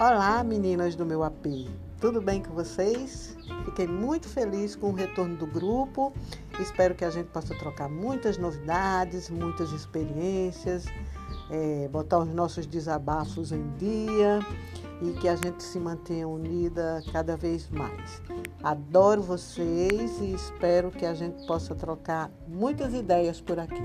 Olá, meninas do meu AP. Tudo bem com vocês? Fiquei muito feliz com o retorno do grupo. Espero que a gente possa trocar muitas novidades, muitas experiências, é, botar os nossos desabafos em dia e que a gente se mantenha unida cada vez mais. Adoro vocês e espero que a gente possa trocar muitas ideias por aqui.